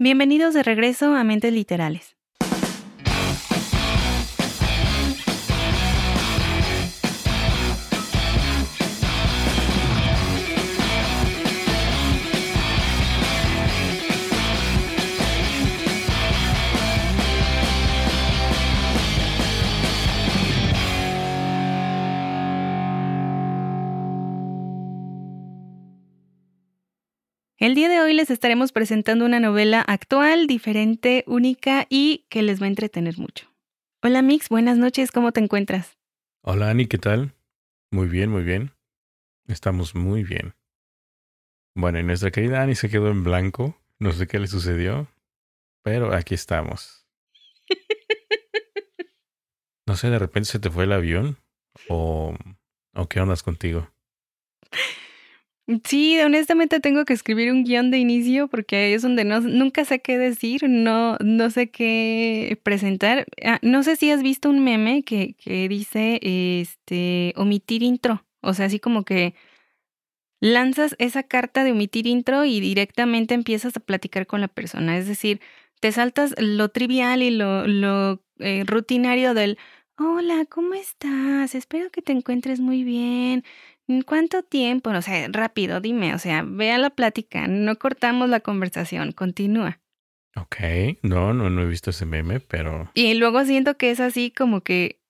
Bienvenidos de regreso a Mentes Literales. El día de hoy les estaremos presentando una novela actual, diferente, única y que les va a entretener mucho. Hola Mix, buenas noches, ¿cómo te encuentras? Hola Ani, ¿qué tal? Muy bien, muy bien. Estamos muy bien. Bueno, y nuestra querida Ani se quedó en blanco. No sé qué le sucedió, pero aquí estamos. No sé, de repente se te fue el avión o, o qué ondas contigo. Sí, honestamente tengo que escribir un guion de inicio porque es donde no, nunca sé qué decir, no, no sé qué presentar. Ah, no sé si has visto un meme que, que dice este omitir intro. O sea, así como que lanzas esa carta de omitir intro y directamente empiezas a platicar con la persona. Es decir, te saltas lo trivial y lo, lo eh, rutinario del Hola, ¿cómo estás? Espero que te encuentres muy bien. ¿Cuánto tiempo? O sea, rápido, dime, o sea, vea la plática, no cortamos la conversación, continúa. Ok, no, no, no he visto ese meme, pero... Y luego siento que es así como que...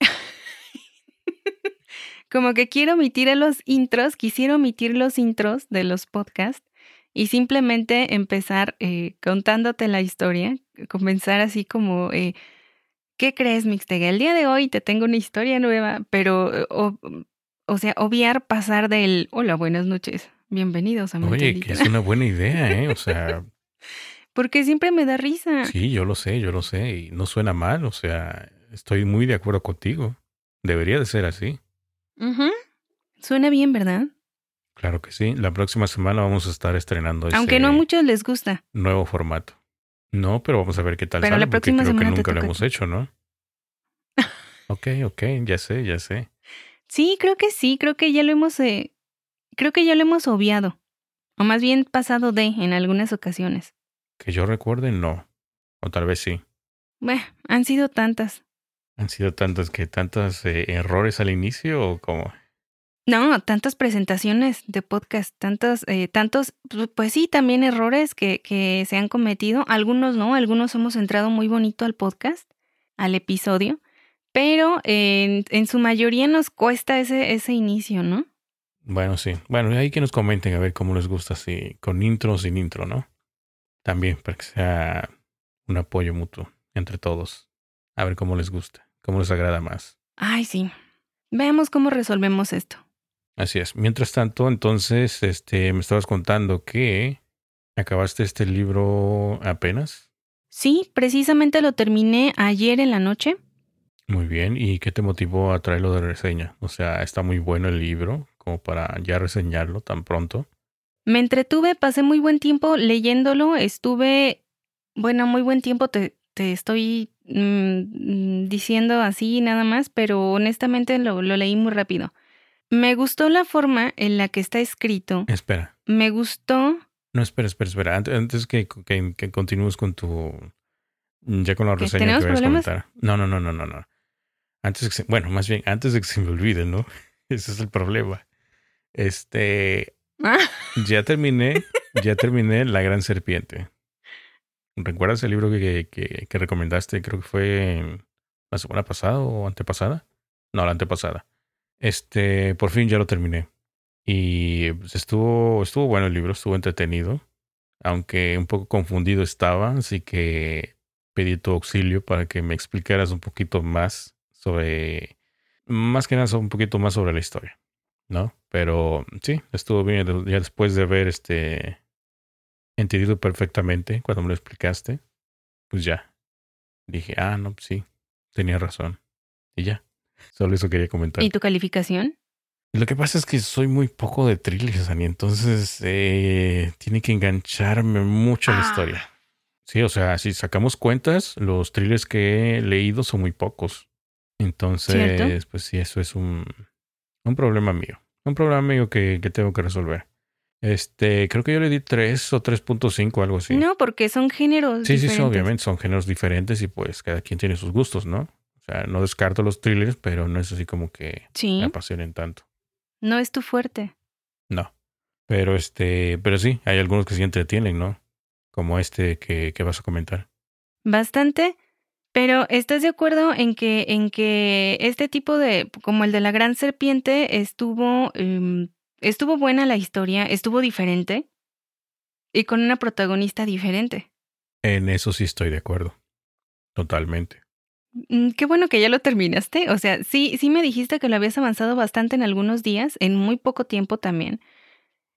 como que quiero omitir los intros, quisiera omitir los intros de los podcasts y simplemente empezar eh, contándote la historia, comenzar así como... Eh, ¿Qué crees, Mixtega? El día de hoy te tengo una historia nueva, pero o sea, obviar pasar del hola, buenas noches, bienvenidos a Oye, que es una buena idea, ¿eh? O sea. Porque siempre me da risa. Sí, yo lo sé, yo lo sé. Y no suena mal, o sea, estoy muy de acuerdo contigo. Debería de ser así. Suena bien, ¿verdad? Claro que sí. La próxima semana vamos a estar estrenando Aunque no a muchos les gusta. Nuevo formato. No, pero vamos a ver qué tal pero sale, la próxima porque creo que nunca lo hemos hecho, ¿no? ok, ok, ya sé, ya sé. Sí, creo que sí, creo que ya lo hemos, eh, creo que ya lo hemos obviado, o más bien pasado de en algunas ocasiones. Que yo recuerde, no, o tal vez sí. Bueno, han sido tantas. ¿Han sido tantas que tantos eh, errores al inicio o cómo? No, tantas presentaciones de podcast, tantos, eh, tantos, pues sí, también errores que, que se han cometido. Algunos no, algunos hemos entrado muy bonito al podcast, al episodio, pero en, en su mayoría nos cuesta ese, ese inicio, ¿no? Bueno, sí. Bueno, ahí que nos comenten a ver cómo les gusta, si con intro o sin intro, ¿no? También para que sea un apoyo mutuo entre todos. A ver cómo les gusta, cómo les agrada más. Ay, sí. Veamos cómo resolvemos esto. Así es. Mientras tanto, entonces, este, me estabas contando que acabaste este libro apenas. Sí, precisamente lo terminé ayer en la noche. Muy bien, ¿y qué te motivó a traerlo de reseña? O sea, está muy bueno el libro como para ya reseñarlo tan pronto. Me entretuve, pasé muy buen tiempo leyéndolo, estuve, bueno, muy buen tiempo te, te estoy mm, diciendo así nada más, pero honestamente lo, lo leí muy rápido. Me gustó la forma en la que está escrito. Espera. Me gustó. No, espera, espera, espera. Antes, que, que, que, continúes con tu. Ya con la reseña que voy a comentar. No, no, no, no, no, no. Antes que bueno, más bien antes de que se me olvide, ¿no? Ese es el problema. Este, ah. ya terminé, ya terminé La Gran Serpiente. ¿Recuerdas el libro que, que, que, recomendaste? Creo que fue la semana pasada o antepasada. No, la antepasada. Este, por fin ya lo terminé. Y pues, estuvo, estuvo bueno el libro, estuvo entretenido. Aunque un poco confundido estaba, así que pedí tu auxilio para que me explicaras un poquito más sobre, más que nada un poquito más sobre la historia, ¿no? Pero sí, estuvo bien ya después de haber este entendido perfectamente cuando me lo explicaste, pues ya. Dije, ah, no, pues sí, tenía razón. Y ya. Solo eso quería comentar. ¿Y tu calificación? Lo que pasa es que soy muy poco de thrillers, Ani, entonces eh, tiene que engancharme mucho la ah. historia. Sí, o sea, si sacamos cuentas, los thrillers que he leído son muy pocos. Entonces, pues sí, eso es un, un problema mío. Un problema mío que, que tengo que resolver. Este, creo que yo le di 3 o 3.5, algo así. No, porque son géneros. Sí, sí, sí, obviamente son géneros diferentes y pues cada quien tiene sus gustos, ¿no? O sea, no descarto los thrillers, pero no es así como que me apasionen tanto. No es tu fuerte. No. Pero este, pero sí, hay algunos que sí entretienen, ¿no? Como este que, que vas a comentar. Bastante. Pero ¿estás de acuerdo en que, en que este tipo de, como el de la gran serpiente, estuvo, em, estuvo buena la historia, estuvo diferente y con una protagonista diferente? En eso sí estoy de acuerdo. Totalmente. Mm, qué bueno que ya lo terminaste. O sea, sí, sí me dijiste que lo habías avanzado bastante en algunos días, en muy poco tiempo también.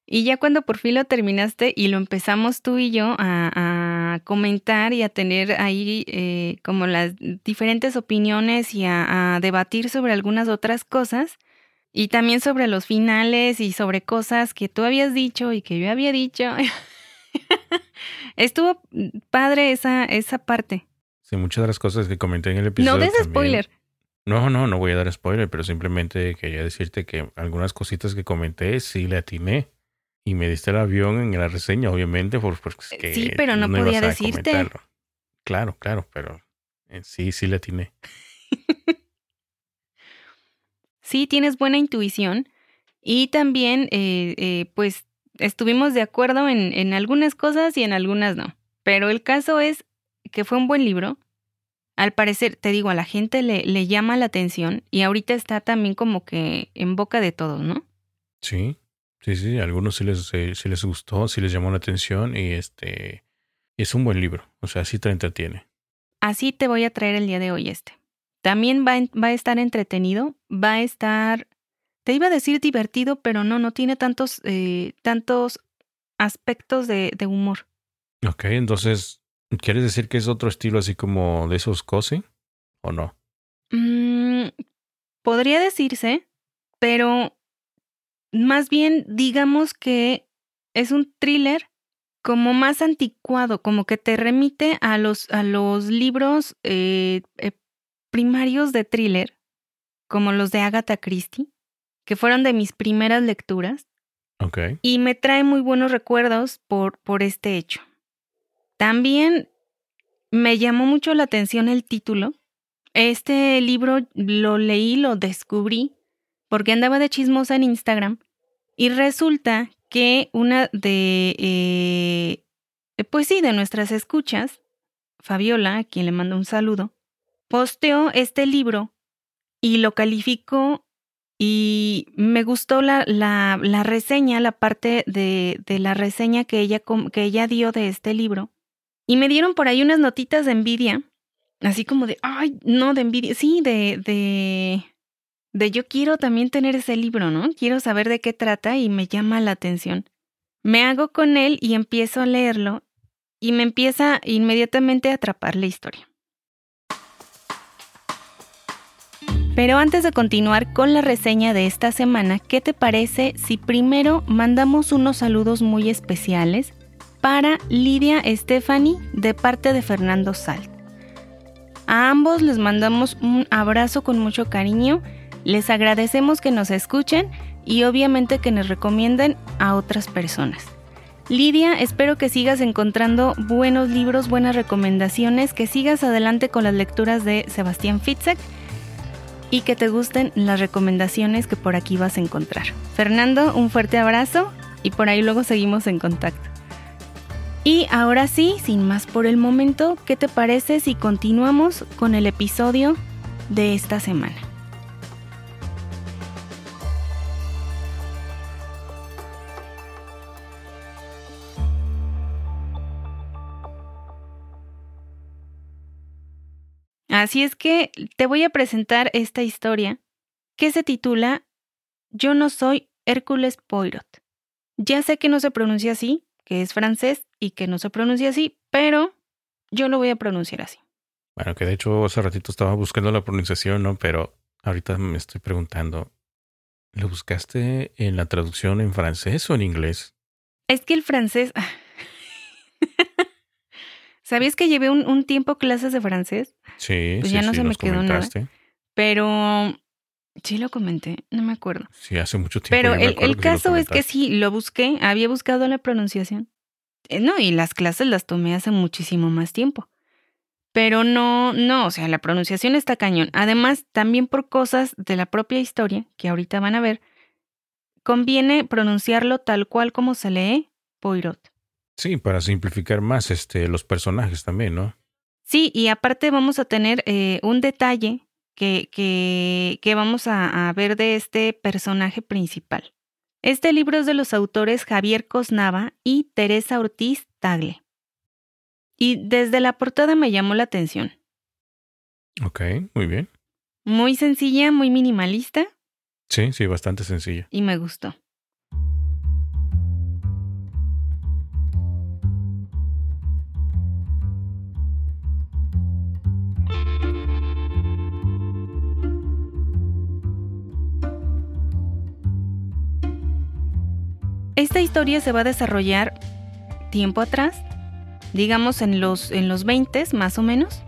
Y ya cuando por fin lo terminaste y lo empezamos tú y yo a, comentar y a tener ahí eh, como las diferentes opiniones y a, debatir sobre algunas otras cosas y también sobre los finales y sobre cosas que tú habías dicho y que yo había dicho. Estuvo padre esa, esa parte. Sí, muchas de las cosas que comenté en el episodio. No des spoiler. No, no, no voy a dar spoiler, pero simplemente quería decirte que algunas cositas que comenté sí le atiné. Y me diste el avión en la reseña, obviamente, porque eh, sí, pero no, podía decirte. Claro, claro, pero eh, sí, sí le atiné. sí, tienes buena intuición. Y también, eh, pues, estuvimos de acuerdo en, en algunas cosas y en algunas no. Pero el caso es que fue un buen libro. Al parecer, te digo, a la gente le, le llama la atención y ahorita está también como que en boca de todos, ¿no? Sí. Sí, sí, a algunos sí les, eh, sí les gustó, sí les llamó la atención y este es un buen libro, o sea, sí te entretiene. Así te voy a traer el día de hoy este. También va, va a estar entretenido, va a estar, te iba a decir divertido, pero no, no tiene tantos, eh, tantos aspectos de, de, humor. Ok, entonces, ¿quieres decir que es otro estilo así como de esos cosi o no? Mm, podría decirse, pero más bien digamos que es un thriller como más anticuado, como que te remite a los, a los libros eh, eh, primarios de thriller, como los de Agatha Christie, que fueron de mis primeras lecturas. Okay. Y me trae muy buenos recuerdos por, por este hecho. También me llamó mucho la atención el título. Este libro lo leí, lo descubrí porque andaba de chismosa en Instagram y resulta que una de, eh, pues sí, de nuestras escuchas, Fabiola, a quien le mando un saludo, posteó este libro y lo calificó y me gustó la, la, la reseña, la parte de, de, la reseña que ella, que ella dio de este libro. Y me dieron por ahí unas notitas de envidia, así como de, ay, no, de envidia, sí, de, de, de yo quiero también tener ese libro, ¿no? Quiero saber de qué trata y me llama la atención. Me hago con él y empiezo a leerlo y me empieza inmediatamente a atrapar la historia. Pero antes de continuar con la reseña de esta semana, ¿qué te parece si primero mandamos unos saludos muy especiales para Lidia Stephanie de parte de Fernando Salt? A ambos les mandamos un abrazo con mucho cariño les agradecemos que nos escuchen y obviamente que nos recomienden a otras personas. Lidia, espero que sigas encontrando buenos libros, buenas recomendaciones, que sigas adelante con las lecturas de Sebastián Fitzek y que te gusten las recomendaciones que por aquí vas a encontrar. Fernando, un fuerte abrazo y por ahí luego seguimos en contacto. Y ahora sí, sin más por el momento, ¿qué te parece si continuamos con el episodio de esta semana? Así es que te voy a presentar esta historia que se titula Yo no soy Hércules Poirot. Ya sé que no se pronuncia así, que es francés y que no se pronuncia así, pero yo lo voy a pronunciar así. Bueno, que de hecho hace ratito estaba buscando la pronunciación, ¿no? Pero ahorita me estoy preguntando, ¿lo buscaste en la traducción en francés o en inglés? Es que el francés... ¿Sabías que llevé un, tiempo clases de francés? Sí, pues ya no se me quedó nada. Pero Sí lo comenté, no me acuerdo. Sí, hace mucho tiempo. Pero el, caso es que sí, lo busqué, había buscado la pronunciación. Eh, no, y las clases las tomé hace muchísimo más tiempo. Pero no, no, o sea, la pronunciación está cañón. Además, también por cosas de la propia historia, que ahorita van a ver, conviene pronunciarlo tal cual como se lee Poirot. Sí, para simplificar más este, los personajes también, ¿no? Sí, y aparte vamos a tener eh, un detalle que, que, que vamos a, a, ver de este personaje principal. Este libro es de los autores Javier Cosnava y Teresa Ortiz Tagle. Y desde la portada me llamó la atención. Ok, muy bien. Muy sencilla, muy minimalista. Sí, sí, bastante sencilla. Y me gustó. Esta historia se va a desarrollar tiempo atrás, digamos en los, en los 20 más o menos.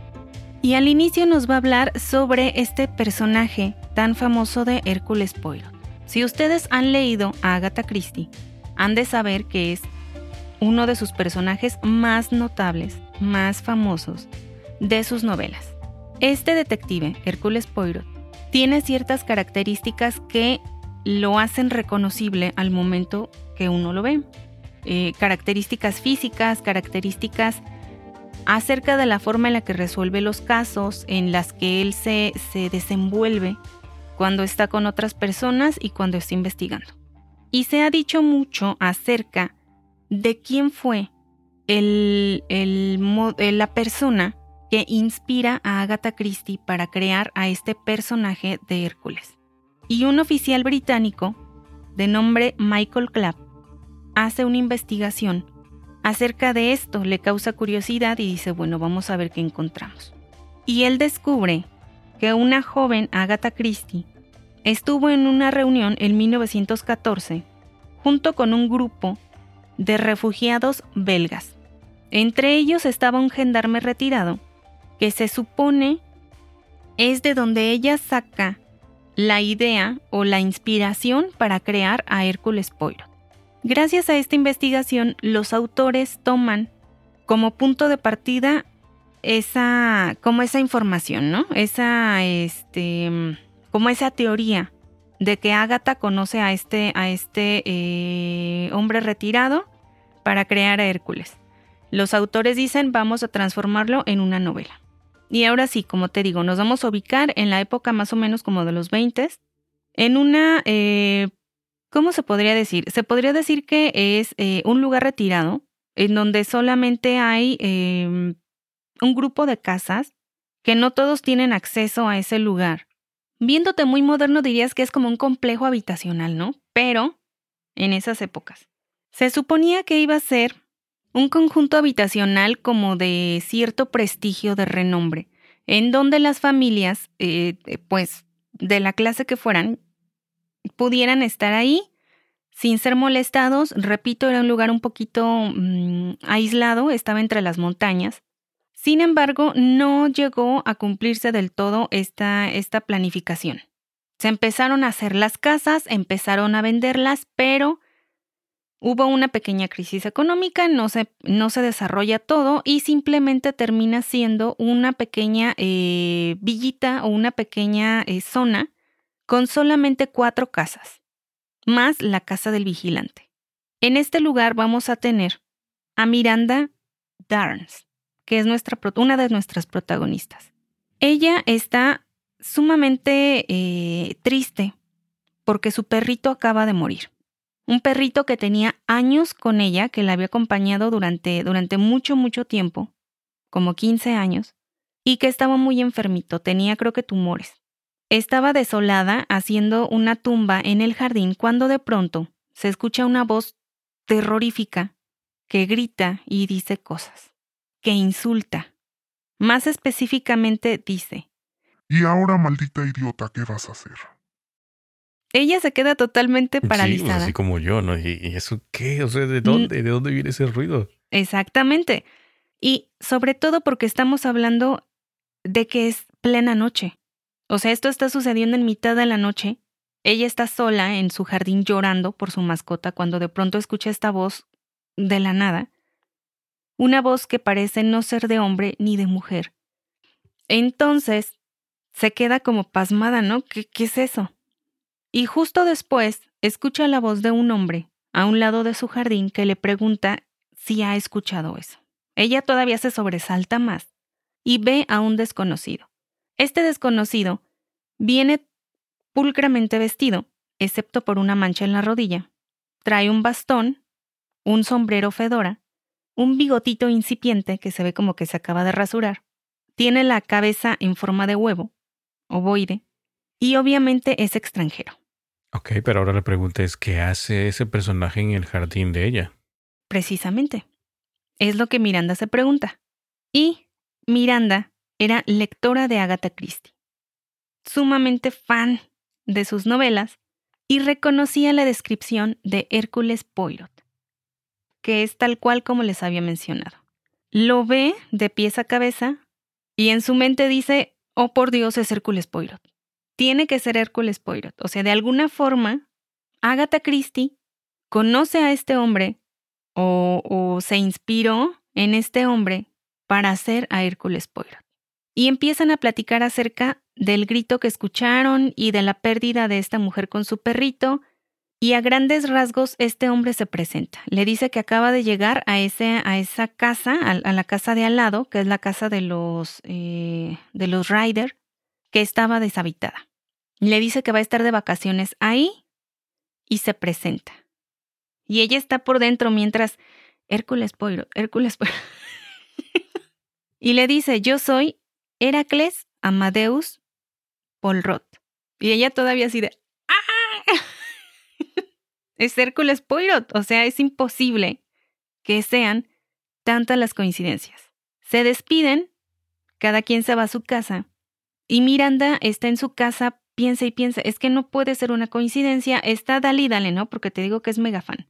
Y al inicio nos va a hablar sobre este personaje tan famoso de Hércules Poirot. Si ustedes han leído a Agatha Christie, han de saber que es uno de sus personajes más notables, más famosos de sus novelas. Este detective, Hércules Poirot, tiene ciertas características que lo hacen reconocible al momento que uno lo ve. Eh, características físicas, características acerca de la forma en la que resuelve los casos, en las que él se, se desenvuelve cuando está con otras personas y cuando está investigando. Y se ha dicho mucho acerca de quién fue el, el, la persona que inspira a Agatha Christie para crear a este personaje de Hércules y un oficial británico de nombre Michael Clapp hace una investigación acerca de esto, le causa curiosidad y dice, bueno, vamos a ver qué encontramos. Y él descubre que una joven, Agatha Christie, estuvo en una reunión en 1914 junto con un grupo de refugiados belgas. Entre ellos estaba un gendarme retirado que se supone es de donde ella saca la idea o la inspiración para crear a Hércules Poirot. Gracias a esta investigación, los autores toman como punto de partida esa, como esa información, ¿no? Esa, este, como esa teoría de que Agatha conoce a este, a este eh, hombre retirado para crear a Hércules. Los autores dicen vamos a transformarlo en una novela. Y ahora sí, como te digo, nos vamos a ubicar en la época más o menos como de los 20, en una, eh, ¿cómo se podría decir? Se podría decir que es eh, un lugar retirado, en donde solamente hay em, un grupo de casas que no todos tienen acceso a ese lugar. Viéndote muy moderno dirías que es como un complejo habitacional, ¿no? Pero en esas épocas. Se suponía que iba a ser un conjunto habitacional como de cierto prestigio de renombre, en donde las familias, eh, eh, pues de la clase que fueran, pudieran estar ahí sin ser molestados. Repito, era un lugar un poquito mm, aislado, estaba entre las montañas. Sin embargo, no llegó a cumplirse del todo esta, esta planificación. Se empezaron a hacer las casas, empezaron a venderlas, pero Hubo una pequeña crisis económica, no se, no se desarrolla todo y simplemente termina siendo una pequeña eh, villita o una pequeña eh, zona con solamente cuatro casas, más la casa del vigilante. En este lugar vamos a tener a Miranda Darns, que es nuestra, una de nuestras protagonistas. Ella está sumamente eh, triste porque su perrito acaba de morir un perrito que tenía años con ella, que la había acompañado durante, durante mucho, mucho tiempo, como 15 años, y que estaba muy enfermito, tenía creo que tumores. Estaba desolada haciendo una tumba en el jardín cuando de pronto se escucha una voz terrorífica que grita y dice cosas, que insulta. Más específicamente dice, Y ahora, maldita idiota, ¿qué vas a hacer? ella se queda totalmente paralizada. así como yo, ¿no? ¿Y, eso qué? O sea, ¿de dónde? ¿De dónde viene ese ruido? Exactamente. Y sobre todo porque estamos hablando de que es plena noche. O sea, esto está sucediendo en mitad de la noche. Ella está sola en su jardín llorando por su mascota cuando de pronto escucha esta voz de la nada. Una voz que parece no ser de hombre ni de mujer. Entonces, se queda como pasmada, ¿no? ¿Qué, qué es eso? Y justo después escucha la voz de un hombre a un lado de su jardín que le pregunta si ha escuchado eso. Ella todavía se sobresalta más y ve a un desconocido. Este desconocido viene pulcramente vestido, excepto por una mancha en la rodilla. Trae un bastón, un sombrero fedora, un bigotito incipiente que se ve como que se acaba de rasurar. Tiene la cabeza en forma de huevo, ovoide, y obviamente es extranjero. Ok, pero ahora la pregunta es, ¿qué hace ese personaje en el jardín de ella? Precisamente. Es lo que Miranda se pregunta. Y Miranda era lectora de Agatha Christie, sumamente fan de sus novelas y reconocía la descripción de Hércules Poirot, que es tal cual como les había mencionado. Lo ve de pies a cabeza y en su mente dice, oh por Dios, es Hércules Poirot tiene que ser Hércules Poirot. O sea, de alguna forma, Agatha Christie conoce a este hombre o, se inspiró en este hombre para hacer a Hércules Poirot. Y empiezan a platicar acerca del grito que escucharon y de la pérdida de esta mujer con su perrito. Y a grandes rasgos este hombre se presenta. Le dice que acaba de llegar a, ese, a esa casa, a, la casa de al lado, que es la casa de los, eh, de los Ryder, que estaba deshabitada. Le dice que va a estar de vacaciones ahí y se presenta. Y ella está por dentro mientras Hércules Poirot, Hércules Poirot. y le dice, yo soy Heracles Amadeus Polrot. Y ella todavía así de, ¡ah! es Hércules Poirot. O sea, es imposible que sean tantas las coincidencias. Se despiden, cada quien se va a su casa, y Miranda está en su casa piensa y piensa, es que no puede ser una coincidencia, está dale y dale, ¿no? Porque te digo que es mega fan.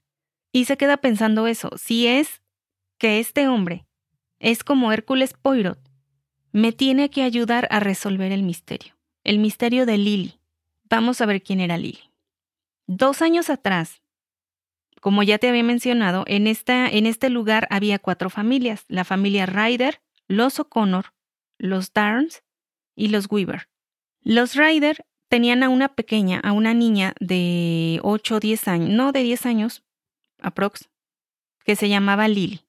Y se queda pensando eso, si es que este hombre es como Hércules Poirot, me tiene que ayudar a resolver el misterio, el misterio de Lily. Vamos a ver quién era Lily. Dos años atrás, como ya te había mencionado, en, esta, en este lugar había cuatro familias, la familia Ryder, los O'Connor, los Darns y los Weaver. Los Ryder tenían a una pequeña, a una niña de 8 o 10 años, no de 10 años, aprox, que se llamaba Lily.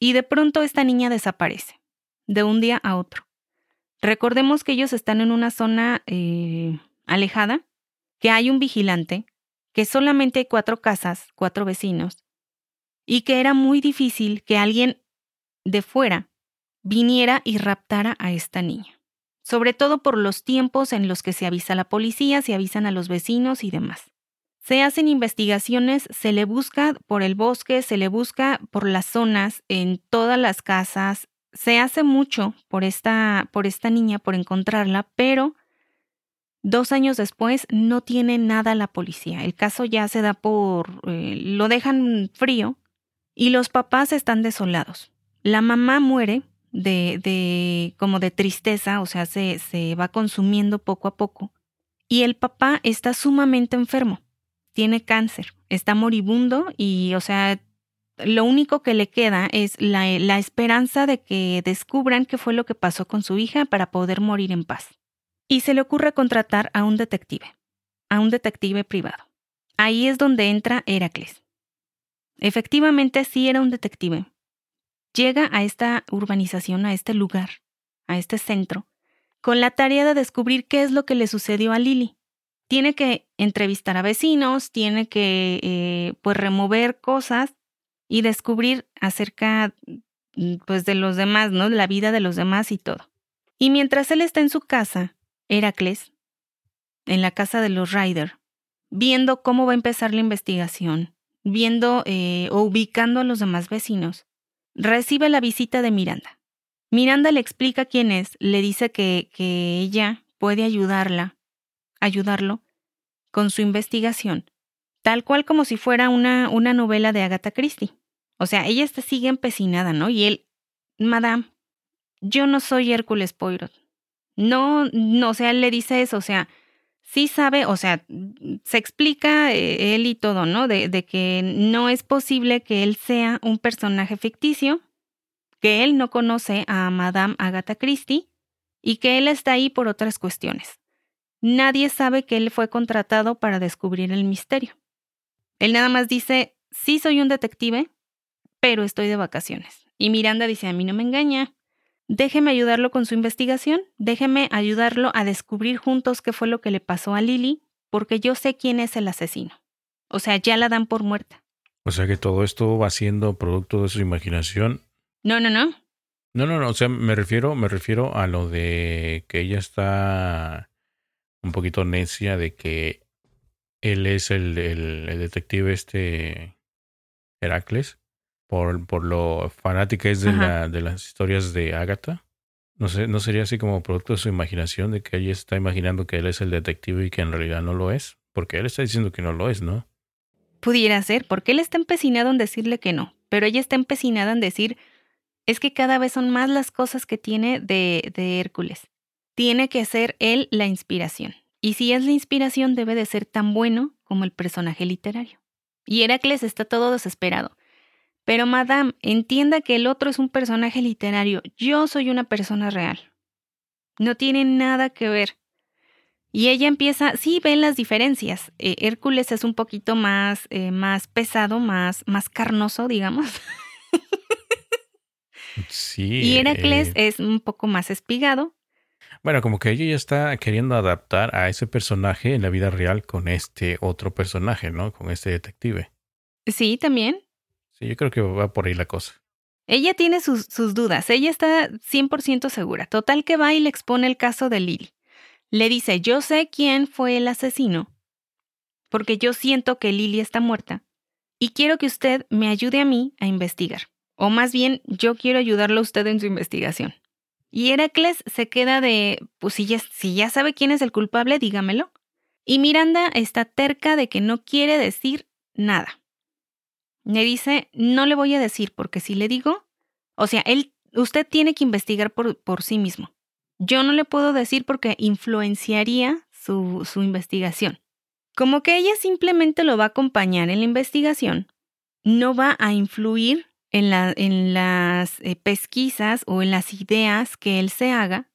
Y de pronto esta niña desaparece, de un día a otro. Recordemos que ellos están en una zona eh, alejada, que hay un vigilante, que solamente hay cuatro casas, cuatro vecinos, y que era muy difícil que alguien de fuera viniera y raptara a esta niña sobre todo por los tiempos en los que se avisa a la policía, se avisan a los vecinos y demás. Se hacen investigaciones, se le busca por el bosque, se le busca por las zonas, en todas las casas, se hace mucho por esta, por esta niña, por encontrarla, pero dos años después no tiene nada la policía. El caso ya se da por... Eh, lo dejan frío y los papás están desolados. La mamá muere de, de como de tristeza, o sea, se, se va consumiendo poco a poco. Y el papá está sumamente enfermo, tiene cáncer, está moribundo y, o sea, lo único que le queda es la, esperanza de que descubran qué fue lo que pasó con su hija para poder morir en paz. Y se le ocurre contratar a un detective, a un detective privado. Ahí es donde entra Heracles. Efectivamente sí era un detective, llega a esta urbanización, a este lugar, a este centro, con la tarea de descubrir qué es lo que le sucedió a Lily. Tiene que entrevistar a vecinos, tiene que eh, pues remover cosas y descubrir acerca mm, pues de los demás, ¿no? La vida de los demás y todo. Y mientras él está en su casa, Heracles, en la casa de los Ryder, viendo cómo va a empezar la investigación, viendo eh, o ubicando a los demás vecinos, recibe la visita de Miranda. Miranda le explica quién es, le dice que, que ella puede ayudarla, ayudarlo con su investigación, tal cual como si fuera una, una novela de Agatha Christie. O sea, ella está, sigue empecinada, ¿no? Y él, Madame, yo no soy Hércules Poirot. No, no, o sea, él le dice eso, o sea, sí sabe, o sea, se explica eh, él y todo, ¿no? De, de, que no es posible que él sea un personaje ficticio, que él no conoce a Madame Agatha Christie y que él está ahí por otras cuestiones. Nadie sabe que él fue contratado para descubrir el misterio. Él nada más dice, sí soy un detective, pero estoy de vacaciones. Y Miranda dice, a mí no me engaña. Déjeme ayudarlo con su investigación, déjeme ayudarlo a descubrir juntos qué fue lo que le pasó a Lily, porque yo sé quién es el asesino. O sea, ya la dan por muerta. O sea que todo esto va siendo producto de su imaginación. No, no, no. No, no, no. O sea, me refiero, me refiero a lo de que ella está un poquito necia de que él es el, el detective este Heracles por, por lo fanática es de, la, de las historias de Agatha. No, sé, ¿No sería así como producto de su imaginación, de que ella está imaginando que él es el detective y que en realidad no lo es? Porque él está diciendo que no lo es, ¿no? Pudiera ser, porque él está empecinado en decirle que no, pero ella está empecinada en decir, es que cada vez son más las cosas que tiene de, de Hércules. Tiene que ser él la inspiración. Y si es la inspiración, debe de ser tan bueno como el personaje literario. Y Heracles está todo desesperado. Pero, madame, entienda que el otro es un personaje literario. Yo soy una persona real. No tiene nada que ver. Y ella empieza, sí, ven las diferencias. Eh, Hércules es un poquito más, eh, más pesado, más, más carnoso, digamos. Sí. y Heracles eh, es un poco más espigado. Bueno, como que ella ya está queriendo adaptar a ese personaje en la vida real con este otro personaje, ¿no? Con este detective. Sí, también. Sí, yo creo que va por ahí la cosa. Ella tiene sus, sus dudas, ella está 100% segura. Total que va y le expone el caso de Lily. Le dice, yo sé quién fue el asesino, porque yo siento que Lily está muerta, y quiero que usted me ayude a mí a investigar. O más bien, yo quiero ayudarlo a usted en su investigación. Y Heracles se queda de, pues si ya, si ya sabe quién es el culpable, dígamelo. Y Miranda está terca de que no quiere decir nada. Le dice, no le voy a decir porque si le digo, o sea, él, usted tiene que investigar por, por sí mismo. Yo no le puedo decir porque influenciaría su, su investigación. Como que ella simplemente lo va a acompañar en la investigación, no va a influir en, la, en las eh, pesquisas o en las ideas que él se haga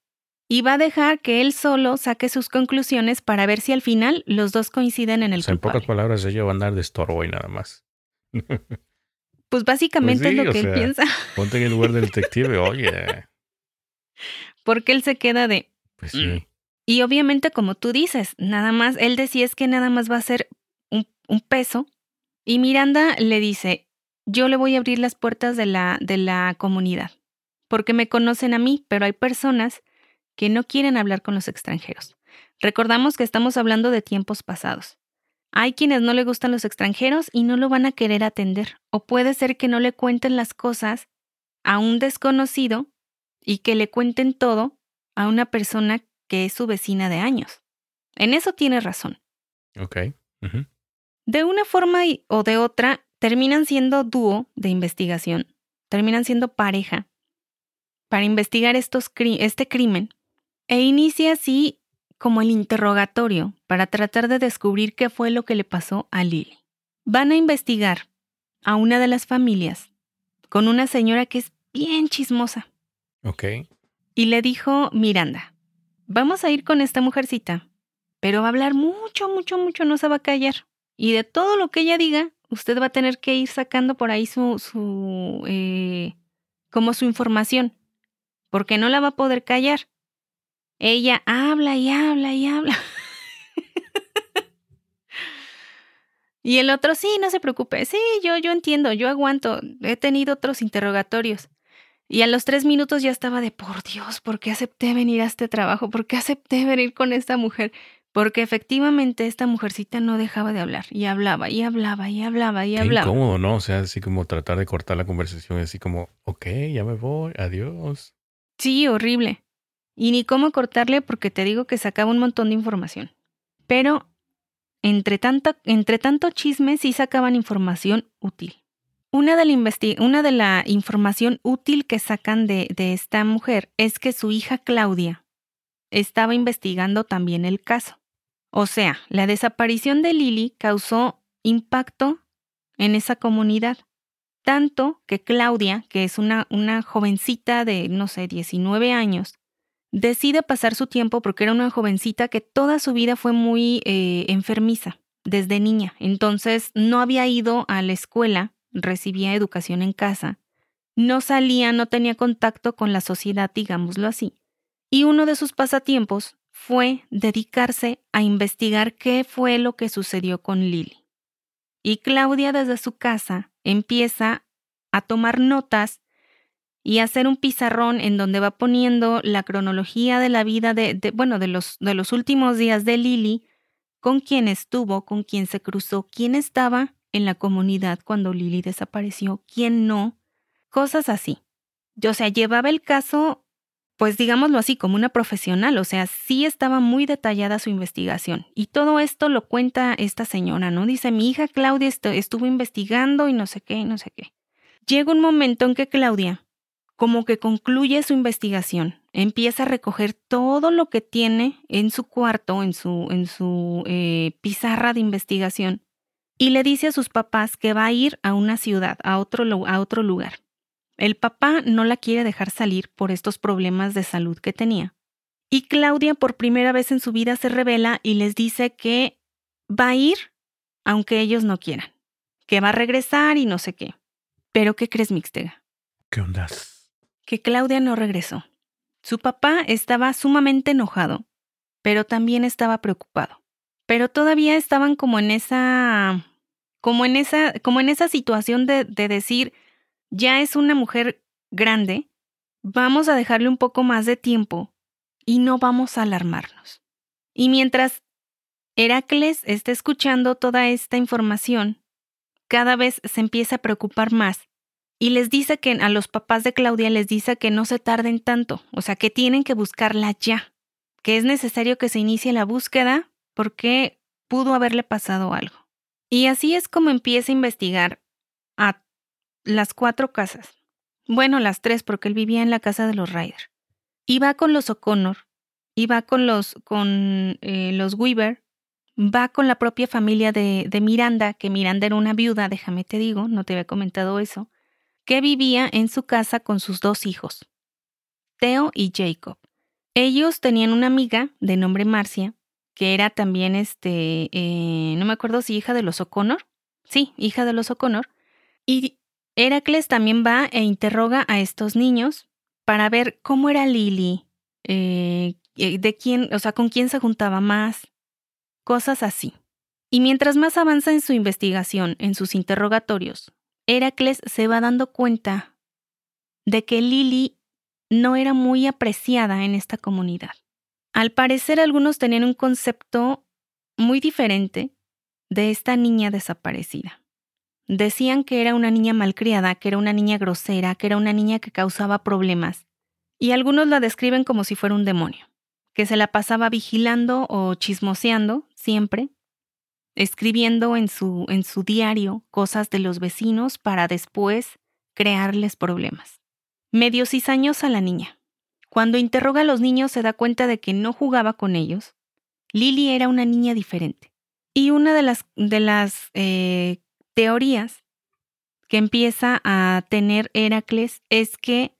y va a dejar que él solo saque sus conclusiones para ver si al final los dos coinciden en el o En pocas palabras, ella va a andar de estorbo y nada más. Pues básicamente es pues lo que él piensa. Ponte en el lugar del detective, oye. Porque él se queda de. Pues sí. Y obviamente, como tú dices, nada más, él decía es que nada más va a ser un, un, peso. Y Miranda le dice: Yo le voy a abrir las puertas de la, de la comunidad. Porque me conocen a mí, pero hay personas que no quieren hablar con los extranjeros. Recordamos que estamos hablando de tiempos pasados. Hay quienes no le gustan los extranjeros y no lo van a querer atender. O puede ser que no le cuenten las cosas a un desconocido y que le cuenten todo a una persona que es su vecina de años. En eso tiene razón. Ok. De una forma o de otra, terminan siendo dúo de investigación, terminan siendo pareja para investigar estos este crimen e inicia así como el interrogatorio para tratar de descubrir qué fue lo que le pasó a Lily. Van a investigar a una de las familias con una señora que es bien chismosa. Ok. Y le dijo Miranda, vamos a ir con esta mujercita, pero va a hablar mucho, mucho, mucho, no se va a callar. Y de todo lo que ella diga, usted va a tener que ir sacando por ahí su, su eh, como su información, porque no la va a poder callar. Ella habla y habla y habla. y el otro, sí, no se preocupe. Sí, yo, yo entiendo, yo aguanto. He tenido otros interrogatorios. Y a los tres minutos ya estaba de, por Dios, ¿por qué acepté venir a este trabajo? ¿Por qué acepté venir con esta mujer? Porque efectivamente esta mujercita no dejaba de hablar y hablaba y hablaba y hablaba y hablaba. incómodo, ¿no? O sea, así como tratar de cortar la conversación, así como, ok, ya me voy, adiós. Sí, horrible. Y ni cómo cortarle porque te digo que sacaba un montón de información. Pero entre tanto, entre tanto chisme sí sacaban información útil. Una de, la una de la información útil que sacan de, de esta mujer es que su hija Claudia estaba investigando también el caso. O sea, la desaparición de Lily causó impacto en esa comunidad. Tanto que Claudia, que es una, una jovencita de, no sé, 19 años, decide pasar su tiempo porque era una jovencita que toda su vida fue muy eh, enfermiza desde niña. Entonces no había ido a la escuela, recibía educación en casa, no salía, no tenía contacto con la sociedad, digámoslo así. Y uno de sus pasatiempos fue dedicarse a investigar qué fue lo que sucedió con Lily. Y Claudia desde su casa empieza a tomar notas y a hacer un pizarrón en donde va poniendo la cronología de la vida de, bueno, de los, de los últimos días de Lily, con quién estuvo, con quién se cruzó, quién estaba en la comunidad cuando Lily desapareció, quién no, cosas así. O sea, llevaba el caso, pues digámoslo así, como una profesional, o sea, sí estaba muy detallada su investigación. Y todo esto lo cuenta esta señora, ¿no? Dice, mi hija Claudia estuvo investigando y no sé qué, no sé qué. Llega un momento en que Claudia como que concluye su investigación, empieza a recoger todo lo que tiene en su cuarto, en su, en su eh, pizarra de investigación, y le dice a sus papás que va a ir a una ciudad, a otro, a otro lugar. El papá no la quiere dejar salir por estos problemas de salud que tenía. Y Claudia por primera vez en su vida se revela y les dice que va a ir aunque ellos no quieran, que va a regresar y no sé qué. Pero ¿qué crees, Mixtega? ¿Qué onda? Que Claudia no regresó. Su papá estaba sumamente enojado, pero también estaba preocupado. Pero todavía estaban como en esa como en esa como en esa situación de, de decir, ya es una mujer grande, vamos a dejarle un poco más de tiempo y no vamos a alarmarnos. Y mientras Heracles está escuchando toda esta información, cada vez se empieza a preocupar más y les dice que a los papás de Claudia les dice que no se tarden tanto, o sea, que tienen que buscarla ya, que es necesario que se inicie la búsqueda porque pudo haberle pasado algo. Y así es como empieza a investigar las cuatro casas. Bueno, las tres, porque él vivía en la casa de los Ryder. Va con los O'Connor, va con los, con, eh, los Weaver, va con la propia familia de, de Miranda, que Miranda era una viuda, déjame te digo, no te había comentado eso, que vivía en su casa con sus dos hijos, Theo y Jacob. Ellos tenían una amiga de nombre Marcia, que era también, este, eh, no me acuerdo si hija de los O'Connor, sí, hija de los O'Connor, y Heracles también va e interroga a estos niños para ver cómo era Lily, eh, eh, de quién, o sea, con quién se juntaba más, cosas así. Y mientras más avanza en su investigación, en sus interrogatorios, Heracles se va dando cuenta de que Lily no era muy apreciada en esta comunidad. Al parecer algunos tenían un concepto muy diferente de esta niña desaparecida. Decían que era una niña malcriada, que era una niña grosera, que era una niña que causaba problemas, y algunos la describen como si fuera un demonio, que se la pasaba vigilando o chismoseando siempre, escribiendo en su, en su diario cosas de los vecinos para después crearles problemas. Medio cizañosa la niña. Cuando interroga a los niños se da cuenta de que no jugaba con ellos. Lily era una niña diferente. Y una de las, de las eh, teorías que empieza a tener Heracles es que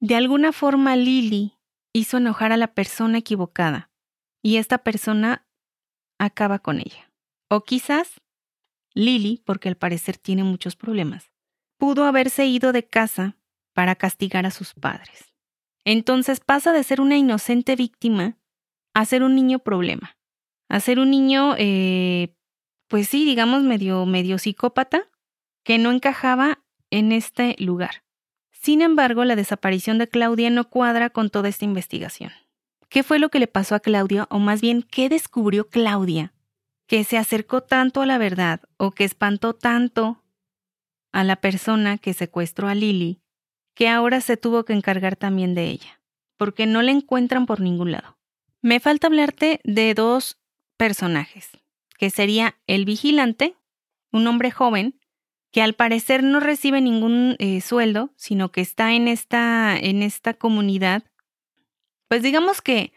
de alguna forma Lily hizo enojar a la persona equivocada y esta persona acaba con ella. O quizás Lily, porque al parecer tiene muchos problemas, pudo haberse ido de casa para castigar a sus padres. Entonces pasa de ser una inocente víctima a ser un niño problema, a ser un niño eh, pues sí, digamos, medio, psicópata, que no encajaba en este lugar. Sin embargo, la desaparición de Claudia no cuadra con toda esta investigación. ¿Qué fue lo que le pasó a Claudia, o más bien, qué descubrió Claudia, que se acercó tanto a la verdad o que espantó tanto a la persona que secuestró a Lily, que ahora se tuvo que encargar también de ella, porque no la encuentran por ningún lado? Me falta hablarte de dos personajes, que sería el vigilante, un hombre joven, que al parecer no recibe ningún eh, sueldo, sino que está en esta, en esta comunidad. Pues digamos que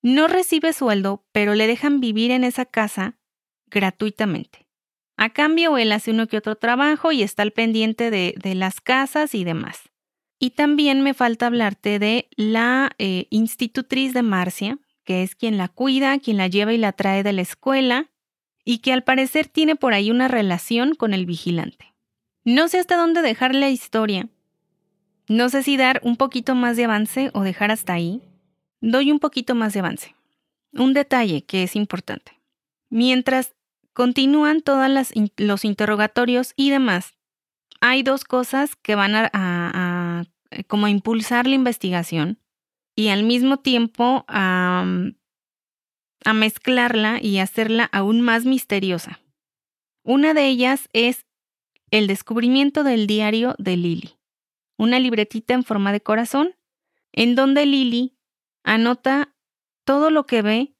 No recibe sueldo, pero le dejan vivir en esa casa gratuitamente. A cambio, él hace uno que otro trabajo y está al pendiente de, las casas y demás. Y también me falta hablarte de la eh, institutriz de Marcia, que es quien la cuida, quien la lleva y la trae de la escuela, y que al parecer tiene por ahí una relación con el vigilante. No sé hasta dónde dejar la historia. No sé si dar un poquito más de avance o dejar hasta ahí. Doy un poquito más de avance. Un detalle que es importante. Mientras continúan todos los interrogatorios y demás, hay dos cosas que van a, como impulsar la investigación y al mismo tiempo a, a mezclarla y hacerla aún más misteriosa. Una de ellas es el descubrimiento del diario de Lily, una libretita en forma de corazón, en donde Lily anota todo lo que ve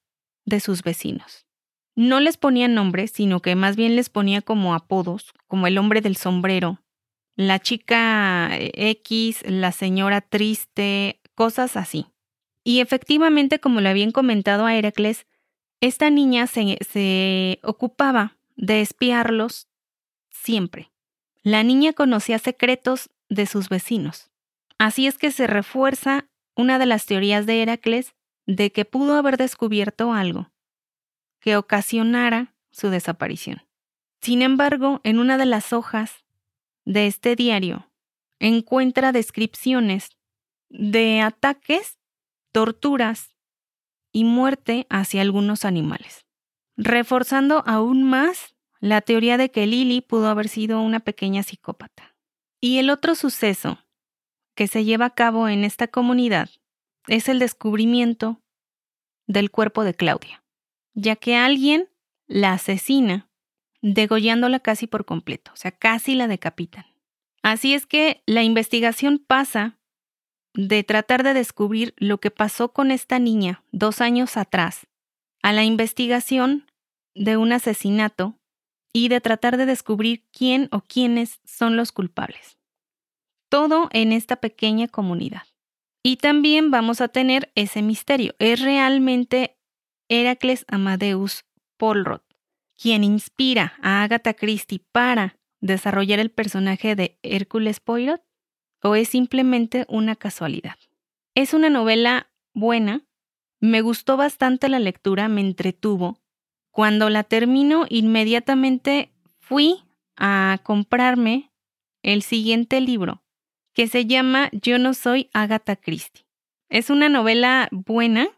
de sus vecinos. No les ponía nombres, sino que más bien les ponía como apodos, como el hombre del sombrero, la chica X, la señora triste, cosas así. Y efectivamente, como le habían comentado a Heracles, esta niña se, se ocupaba de espiarlos siempre. La niña conocía secretos de sus vecinos. Así es que se refuerza una de las teorías de Heracles de que pudo haber descubierto algo que ocasionara su desaparición. Sin embargo, en una de las hojas de este diario encuentra descripciones de ataques, torturas y muerte hacia algunos animales, reforzando aún más la teoría de que Lily pudo haber sido una pequeña psicópata. Y el otro suceso que se lleva a cabo en esta comunidad es el descubrimiento del cuerpo de Claudia, ya que alguien la asesina, degollándola casi por completo, o sea, casi la decapitan. Así es que la investigación pasa de tratar de descubrir lo que pasó con esta niña dos años atrás a la investigación de un asesinato y de tratar de descubrir quién o quiénes son los culpables todo en esta pequeña comunidad. Y también vamos a tener ese misterio. ¿Es realmente Heracles Amadeus Polrod quien inspira a Agatha Christie para desarrollar el personaje de Hércules Poirot? ¿O es simplemente una casualidad? Es una novela buena, me gustó bastante la lectura, me entretuvo. Cuando la termino, inmediatamente fui a comprarme el siguiente libro, que se llama Yo no soy Agatha Christie. Es una novela buena.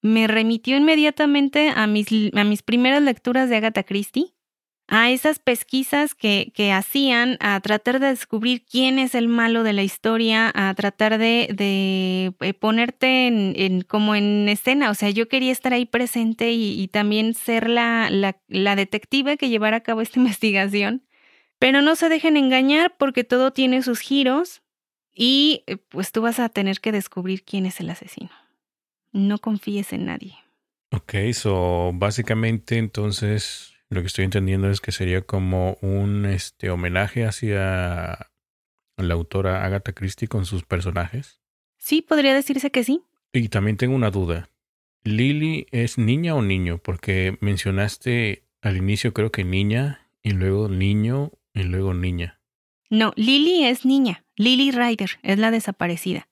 Me remitió inmediatamente a mis, a mis primeras lecturas de Agatha Christie, a esas pesquisas que, que, hacían, a tratar de descubrir quién es el malo de la historia, a tratar de, de eh, ponerte en, como en escena. O sea, yo quería estar ahí presente y, y también ser la, la, la detective que llevara a cabo esta investigación. Pero no se dejen engañar porque todo tiene sus giros y eh, pues tú vas a tener que descubrir quién es el asesino. No confíes en nadie. Ok, so básicamente entonces lo que estoy entendiendo es que sería como un este homenaje hacia la autora Agatha Christie con sus personajes. Sí, podría decirse que sí. Y también tengo una duda. ¿Lily es niña o niño? Porque mencionaste al inicio creo que niña y luego niño y luego niña. No, Lily es niña. Lily Ryder es la desaparecida.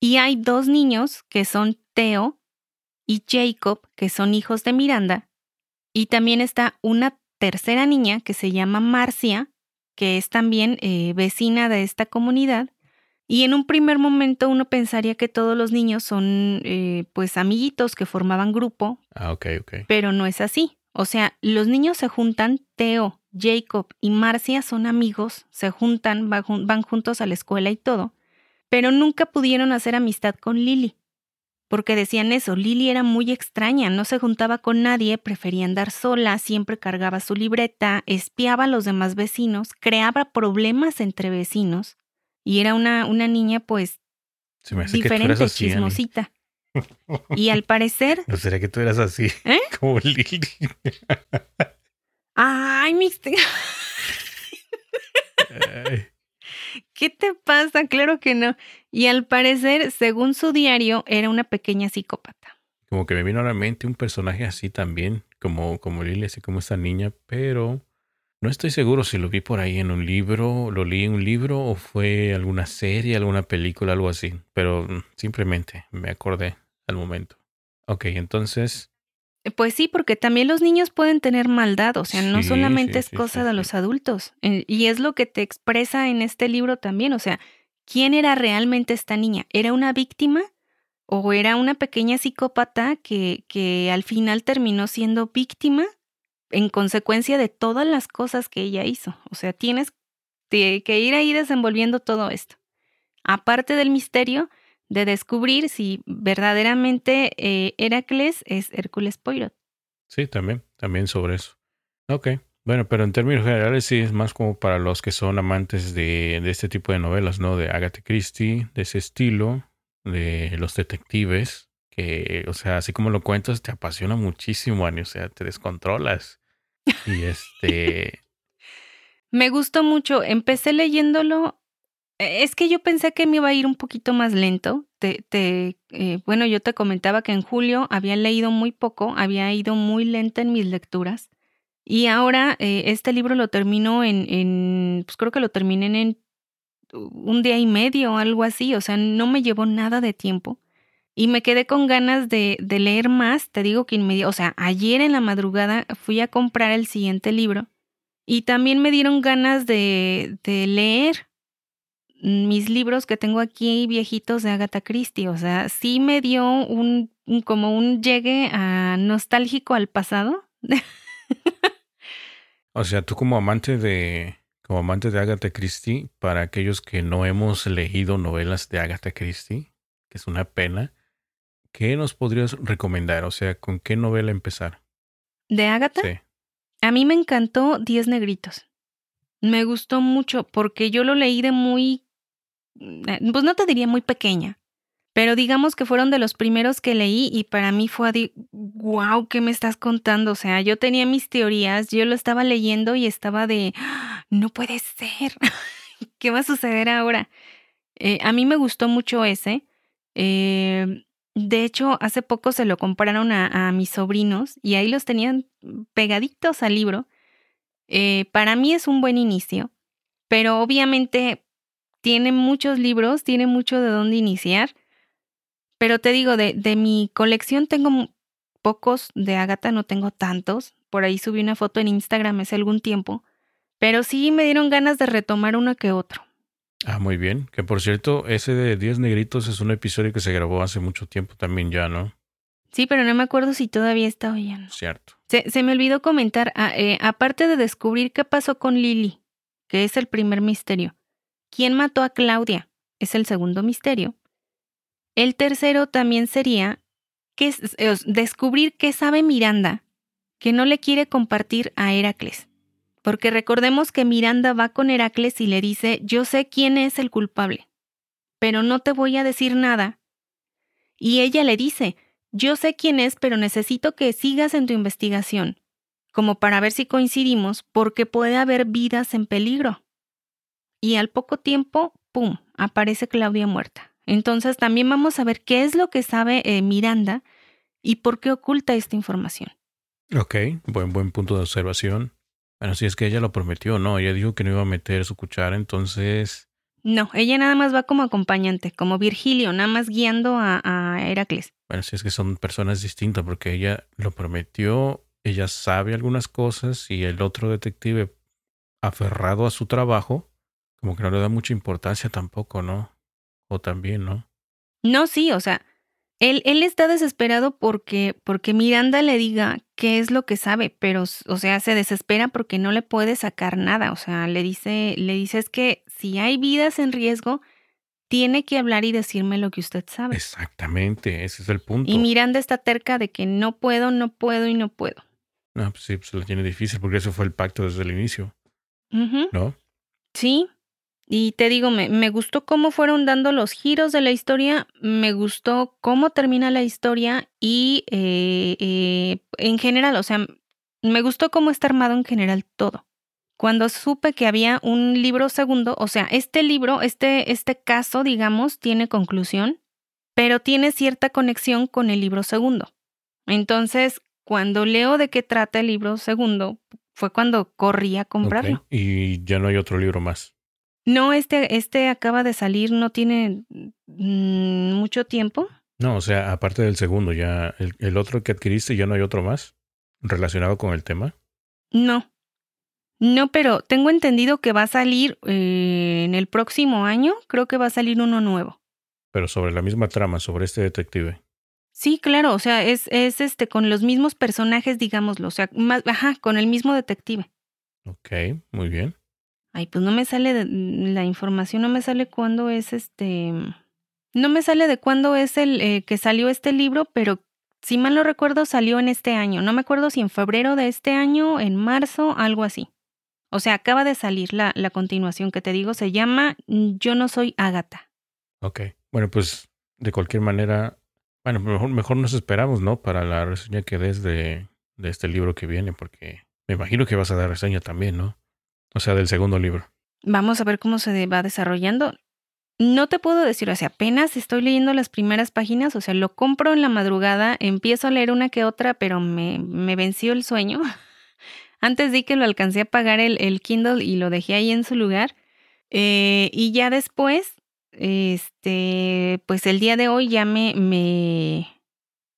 Y hay dos niños que son Theo y Jacob, que son hijos de Miranda. Y también está una tercera niña que se llama Marcia, que es también eh, vecina de esta comunidad. Y en un primer momento uno pensaría que todos los niños son eh, pues amiguitos que formaban grupo. Ah, ok, ok. Pero no es así. O sea, los niños se juntan, Theo, Jacob y Marcia son amigos, se juntan, van juntos a la escuela y todo, pero nunca pudieron hacer amistad con Lily. Porque decían eso, Lily era muy extraña, no se juntaba con nadie, prefería andar sola, siempre cargaba su libreta, espiaba a los demás vecinos, creaba problemas entre vecinos y era una, una niña pues diferente, chismosita. Y al parecer... ¿No sería que tú eras así? ¿Eh? Como Lily. Ay, mis... ¿Qué te pasa? Claro que no. Y al parecer, según su diario, era una pequeña psicópata. como que me vino a la mente un personaje así también, como, como Lily, así como esta niña, pero no estoy seguro si lo vi por ahí en un libro, lo leí en un libro o fue alguna serie, alguna película, algo así, pero mm, simplemente me acordé al momento. Ok, entonces... Pues sí, porque también los niños pueden tener maldad, o sea, no solamente es cosa de los adultos. Eh, y es lo que te expresa en este libro también, o sea, ¿quién era realmente esta niña? ¿Era una víctima o era una pequeña psicópata que, que al final terminó siendo víctima en consecuencia de todas las cosas que ella hizo. O sea, tienes que ir ahí desenvolviendo todo esto. Aparte del misterio de descubrir si verdaderamente eh, Heracles es Hércules Poirot. Sí, también, también sobre eso. Ok, bueno, pero en términos generales sí es más como para los que son amantes de, de este tipo de novelas, ¿no? De Agatha Christie, de ese estilo, de los detectives, que, o sea, así como lo cuentas, te apasiona muchísimo, Ani, o sea, te descontrolas. Y este... me gustó mucho, empecé leyéndolo, es que yo pensé que me iba a ir un poquito más lento. Te, te eh, bueno, yo te comentaba que en julio había leído muy poco, había ido muy lenta en mis lecturas. Y ahora eh, este libro lo termino en, en, pues creo que lo terminé en un día y medio o algo así, o sea, no me llevó nada de tiempo y me quedé con ganas de, de leer más. Te digo que inmediatamente, o sea, ayer en la madrugada fui a comprar el siguiente libro y también me dieron ganas de, de leer mis libros que tengo aquí viejitos de Agatha Christie. O sea, sí me dio un, como un llegue a nostálgico al pasado. o sea, tú como amante de como amante de Agatha Christie, para aquellos que no hemos leído novelas de Agatha Christie, que es una pena, ¿Qué nos podrías recomendar? O sea, ¿con qué novela empezar? ¿De Agatha? Sí. A mí me encantó Diez Negritos. Me gustó mucho porque yo lo leí de muy, pues no te diría muy pequeña, pero digamos que fueron de los primeros que leí y para mí fue de, wow, ¿qué me estás contando? O sea, yo tenía mis teorías, yo lo estaba leyendo y estaba de, no puede ser, ¿qué va a suceder ahora? Eh, a mí me gustó mucho ese. Eh, de hecho, hace poco se lo compraron a, mis sobrinos y ahí los tenían pegaditos al libro. Eh, para mí es un buen inicio, pero obviamente tiene muchos libros, tiene mucho de dónde iniciar. Pero te digo, de, de mi colección tengo pocos de Agatha, no tengo tantos. Por ahí subí una foto en Instagram hace algún tiempo. Pero sí me dieron ganas de retomar uno que otro. Ah, muy bien. Que por cierto, ese de 10 negritos es un episodio que se grabó hace mucho tiempo también ya, ¿no? Sí, pero no me acuerdo si todavía está oyendo. Cierto. Se, se me olvidó comentar, ah, eh, aparte de descubrir qué pasó con Lily, que es el primer misterio, ¿quién mató a Claudia? Es el segundo misterio. El tercero también sería que descubrir qué sabe Miranda que no le quiere compartir a Heracles. Porque recordemos que Miranda va con Heracles y le dice, yo sé quién es el culpable, pero no te voy a decir nada. Y ella le dice, yo sé quién es, pero necesito que sigas en tu investigación, como para ver si coincidimos, porque puede haber vidas en peligro. Y al poco tiempo, ¡pum!, aparece Claudia muerta. Entonces también vamos a ver qué es lo que sabe eh, Miranda y por qué oculta esta información. Ok, buen, buen punto de observación. Bueno, si es que ella lo prometió, ¿no? Ella dijo que no iba a meter su cuchara, entonces... No, ella nada más va como acompañante, como Virgilio, nada más guiando a, a Heracles. Bueno, si es que son personas distintas, porque ella lo prometió, ella sabe algunas cosas y el otro detective, aferrado a su trabajo, como que no le da mucha importancia tampoco, ¿no? O también, ¿no? No, sí, o sea, él, él está desesperado porque, porque Miranda le diga qué es lo que sabe, pero, o sea, se desespera porque no le puede sacar nada. O sea, le dice, le dice es que si hay vidas en riesgo, tiene que hablar y decirme lo que usted sabe. Exactamente, ese es el punto. Y Miranda está terca de que no puedo, no puedo y no puedo. No, pues sí, pues lo tiene difícil porque eso fue el pacto desde el inicio. ¿No? Sí, y te digo, me, me, gustó cómo fueron dando los giros de la historia, me gustó cómo termina la historia y eh, eh, en general, o sea, me gustó cómo está armado en general todo. Cuando supe que había un libro segundo, o sea, este libro, este, este caso, digamos, tiene conclusión, pero tiene cierta conexión con el libro segundo. Entonces, cuando leo de qué trata el libro segundo, fue cuando corrí a comprarlo. Y ya no hay otro libro más. No, este, este acaba de salir, no tiene mm, mucho tiempo. No, o sea, aparte del segundo, ya el, otro que adquiriste, ya no hay otro más relacionado con el tema. No, no, pero tengo entendido que va a salir eh, en el próximo año, creo que va a salir uno nuevo. Pero sobre la misma trama, sobre este detective. Sí, claro, o sea, es, es este con los mismos personajes, digámoslo, o sea, más, ajá, con el mismo detective. Ok, muy bien. Ay, pues no me sale la información, no me sale cuándo es este, no me sale de cuándo es el eh, que salió este libro, pero si mal lo recuerdo salió en este año. No me acuerdo si en febrero de este año, en marzo, algo así. O sea, acaba de salir la, la continuación que te digo, se llama Yo no soy Ágata. Ok, bueno, pues de cualquier manera, bueno, mejor, mejor nos esperamos, ¿no? Para la reseña que des de, de este libro que viene, porque me imagino que vas a dar reseña también, ¿no? O sea, del segundo libro. Vamos a ver cómo se va desarrollando. No te puedo decir, o sea, apenas estoy leyendo las primeras páginas, o sea, lo compro en la madrugada, empiezo a leer una que otra, pero me, me venció el sueño. Antes di que lo alcancé a pagar el, el Kindle y lo dejé ahí en su lugar. Eh, y ya después este, pues el día de hoy ya me, me,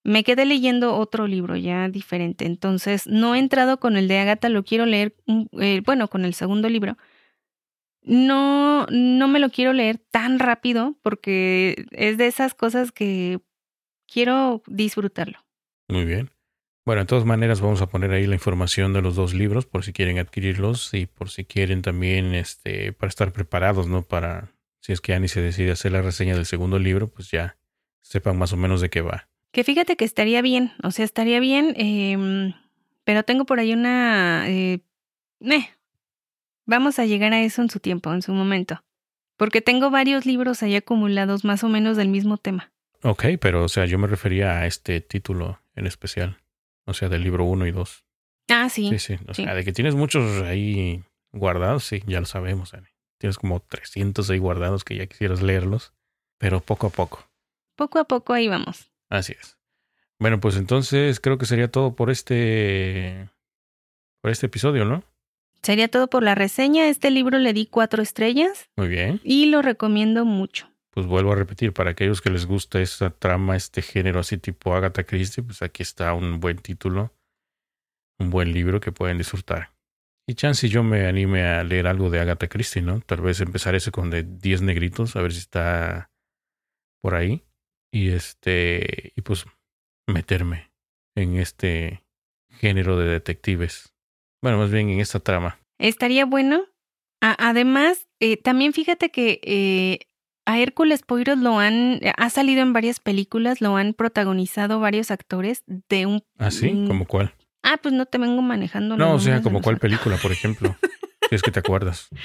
me quedé leyendo otro libro ya diferente. Entonces, no he entrado con el de Agatha, lo quiero leer, eh, bueno, con el segundo libro. No, no me lo quiero leer tan rápido porque es de esas cosas que quiero disfrutarlo. Muy bien. Bueno, de todas maneras vamos a poner ahí la información de los dos libros por si quieren adquirirlos y por si quieren también, este, para estar preparados, ¿no? Para si es que Annie se decide hacer la reseña del segundo libro, pues ya sepan más o menos de qué va. Que fíjate que estaría bien, o sea, estaría bien, eh, pero tengo por ahí una... Eh, vamos a llegar a eso en su tiempo, en su momento. Porque tengo varios libros ahí acumulados más o menos del mismo tema. Ok, pero o sea, yo me refería a este título en especial. O sea, del libro 1 y 2. Ah, sí. Sí, sí. O sea, de que tienes muchos ahí guardados, sí, ya lo sabemos. Tienes como 300 ahí guardados que ya quisieras leerlos, pero poco a poco. Poco a poco ahí vamos. Así es. Bueno, pues entonces creo que sería todo por este por este episodio, ¿no? Sería todo por la reseña. Este libro le di cuatro estrellas. Muy bien. Y lo recomiendo mucho. Pues vuelvo a repetir, para aquellos que les gusta esta trama, este género así tipo Agatha Christie, pues aquí está un buen título, un buen libro que pueden disfrutar. Y chance yo me anime a leer algo de Agatha Christie, ¿no? Tal vez empezar ese con de 10 negritos, a ver si está por ahí. Y este, y pues meterme en este género de detectives. Bueno, más bien en esta trama. Estaría bueno. además, eh, también fíjate que eh, a Hércules Poirot lo han, ha salido en varias películas, lo han protagonizado varios actores de un... ¿Ah, sí? ¿Cómo cuál? Ah, pues no te vengo manejando. No, o sea, como cuál película, por ejemplo. si es que te acuerdas.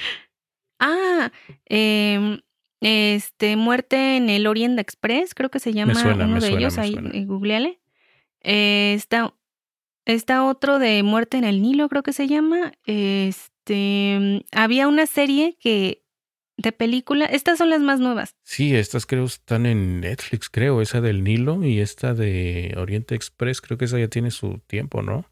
Ah, eh, este, Muerte en el Orient Express, creo que se llama uno de ellos, ahí eh, googleale. Eh, está, está otro de Muerte en el Nilo, creo que se llama. Este, había una serie que de película, estas son las más nuevas. Sí, estas creo están en Netflix, creo, esa del Nilo y esta de Oriente Express, creo que esa ya tiene su tiempo, ¿no?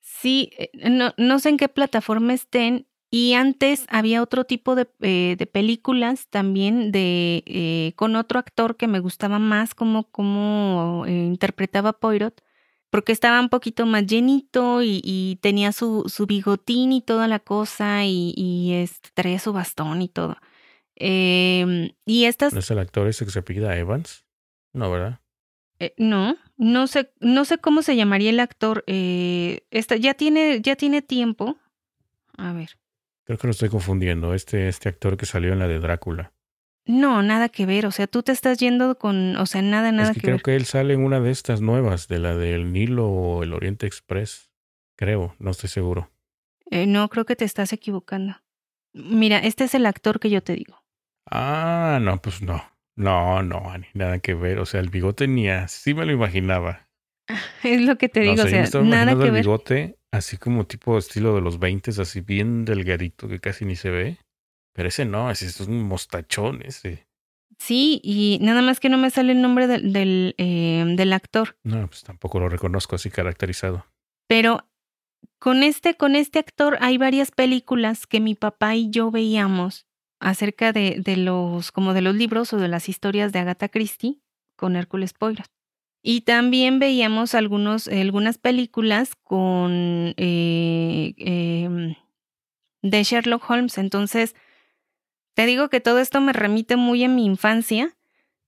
Sí, eh, no, no sé en qué plataforma estén. Y antes había otro tipo de, eh, de películas también de eh, con otro actor que me gustaba más como, como interpretaba Poirot, porque estaba un poquito más llenito y, tenía su, su, bigotín y toda la cosa y, y este, traía su bastón y todo. Eh, y estas... ¿No es el actor ese que se apellida Evans? No, ¿verdad? Eh, no, no sé, no sé cómo se llamaría el actor. Eh, esta, ya tiene, ya tiene tiempo. A ver. Creo que lo estoy confundiendo. Este, este actor que salió en la de Drácula. No, nada que ver. O sea, tú te estás yendo con, o sea, nada, nada es que, creo que él sale en una de estas nuevas, de la del Nilo o el Oriente Express. Creo, no estoy seguro. Eh, no, creo que te estás equivocando. Mira, este es el actor que yo te digo. Ah, no, pues no. No, no, nada que ver. O sea, el bigote ni así me lo imaginaba. Es lo que te digo, o sea, nada que el ver. bigote así como tipo estilo de los 20, así bien delgadito que casi ni se ve. Pero ese no, ese es un mostachón ese. Sí, y nada más que no me sale el nombre del, eh, del, actor. No, pues tampoco lo reconozco así caracterizado. Pero con este, con este actor hay varias películas que mi papá y yo veíamos acerca de, de los, como de los libros o de las historias de Agatha Christie con Hércules Poirot. Y también veíamos algunos, algunas películas con eh, em, de Sherlock Holmes. Entonces, te digo que todo esto me remite muy a mi infancia,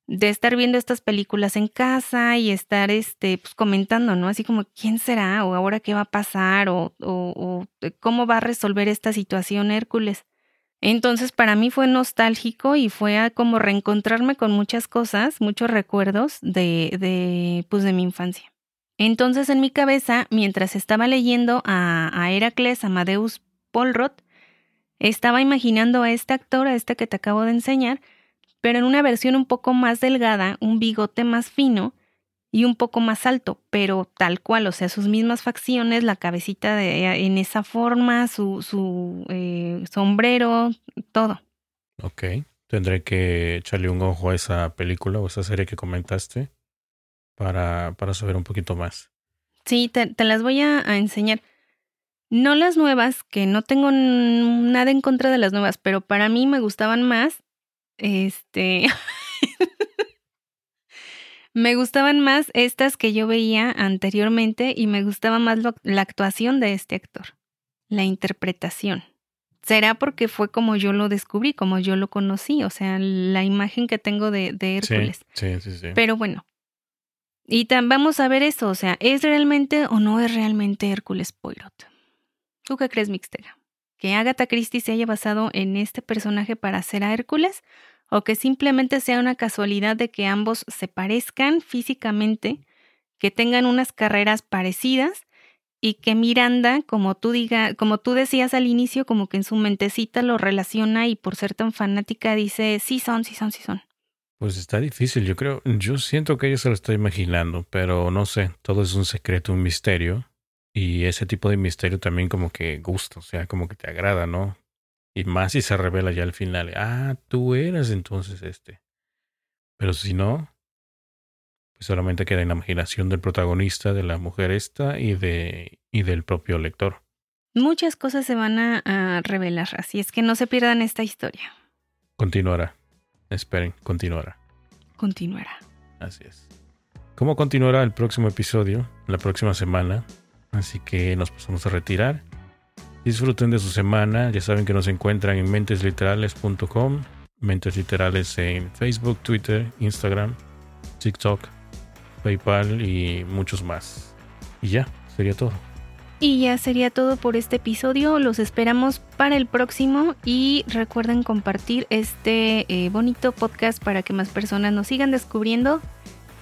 de estar viendo estas películas en casa y estar este, pues, comentando, ¿no? Así como, ¿quién será? O ahora qué va a pasar? O, o, o cómo va a resolver esta situación Hércules. Entonces para mí fue nostálgico y fue a como reencontrarme con muchas cosas, muchos recuerdos de, de, pues de mi infancia. Entonces en mi cabeza, mientras estaba leyendo a, a Heracles Amadeus Polrot, estaba imaginando a este actor, a este que te acabo de enseñar, pero en una versión un poco más delgada, un bigote más fino y un poco más alto, pero tal cual, o sea, sus mismas facciones, la cabecita de, en esa forma, su, su eh, sombrero, todo. Ok, tendré que echarle un ojo a esa película o esa serie que comentaste para, para saber un poquito más. Sí, te, te las voy a, a, enseñar. No las nuevas, que no tengo nada en contra de las nuevas, pero para mí me gustaban más. Este. Me gustaban más estas que yo veía anteriormente y me gustaba más la actuación de este actor, la interpretación. Será porque fue como yo lo descubrí, como yo lo conocí, o sea, la imagen que tengo de, Hércules. Sí, sí, sí, Pero bueno, y vamos a ver eso, o sea, ¿es realmente o no es realmente Hércules Poirot? ¿Tú qué crees, Mixtega? ¿Que Agatha Christie se haya basado en este personaje para hacer a Hércules? O que simplemente sea una casualidad de que ambos se parezcan físicamente, que tengan unas carreras parecidas y que Miranda, como tú diga, como tú decías al inicio, como que en su mentecita lo relaciona y por ser tan fanática dice, sí son, sí son, sí son. Pues está difícil, yo creo, yo siento que ella se lo está imaginando, pero no sé, todo es un secreto, un misterio. Y ese tipo de misterio también como que gusta, o sea, como que te agrada, ¿no? Y más si se revela ya al final, ah, tú eras entonces este. Pero si no, pues solamente queda en la imaginación del protagonista, de la mujer esta y, de, y del propio lector. Muchas cosas se van a, revelar, así es que no se pierdan esta historia. Continuará. Esperen, continuará. Continuará. Así es. ¿Cómo continuará el próximo episodio? La próxima semana. Así que nos pasamos a retirar. Disfruten de su semana. Ya saben que nos encuentran en mentesliterales.com, Mentes Literales en Facebook, Twitter, Instagram, TikTok, PayPal y muchos más. Y ya, sería todo. Y ya sería todo por este episodio. Los esperamos para el próximo y recuerden compartir este eh, bonito podcast para que más personas nos sigan descubriendo.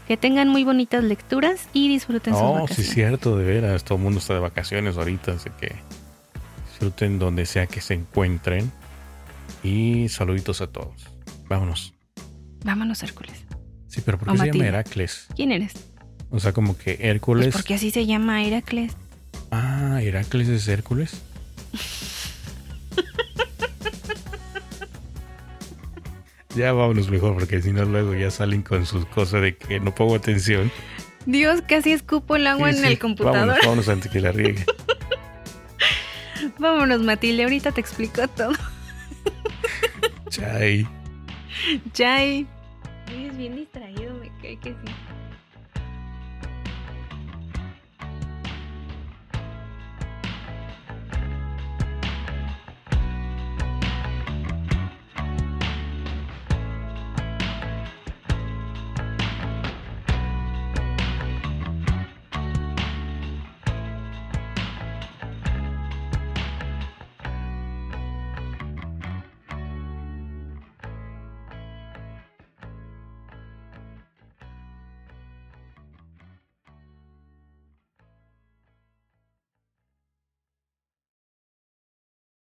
Que tengan muy bonitas lecturas y disfruten sus vacaciones. Oh, sí, cierto, de veras. Todo el mundo está de vacaciones ahorita, así que Disfruten donde sea que se encuentren. Y saluditos a todos. Vámonos. Vámonos, Hércules. Sí, pero ¿por qué se llama Heracles? ¿Quién eres? O sea, como que Hércules. Pues porque así se llama Heracles. Ah, Heracles es Hércules. ya vámonos mejor, porque si no, luego ya salen con sus cosas de que no pongo atención. Dios, casi escupo el agua en el computador. Vámonos, vámonos antes que la riegue. Vámonos, Matilde, ahorita te explico todo. Chai. Chai. Es bien distraído, me cae que sí.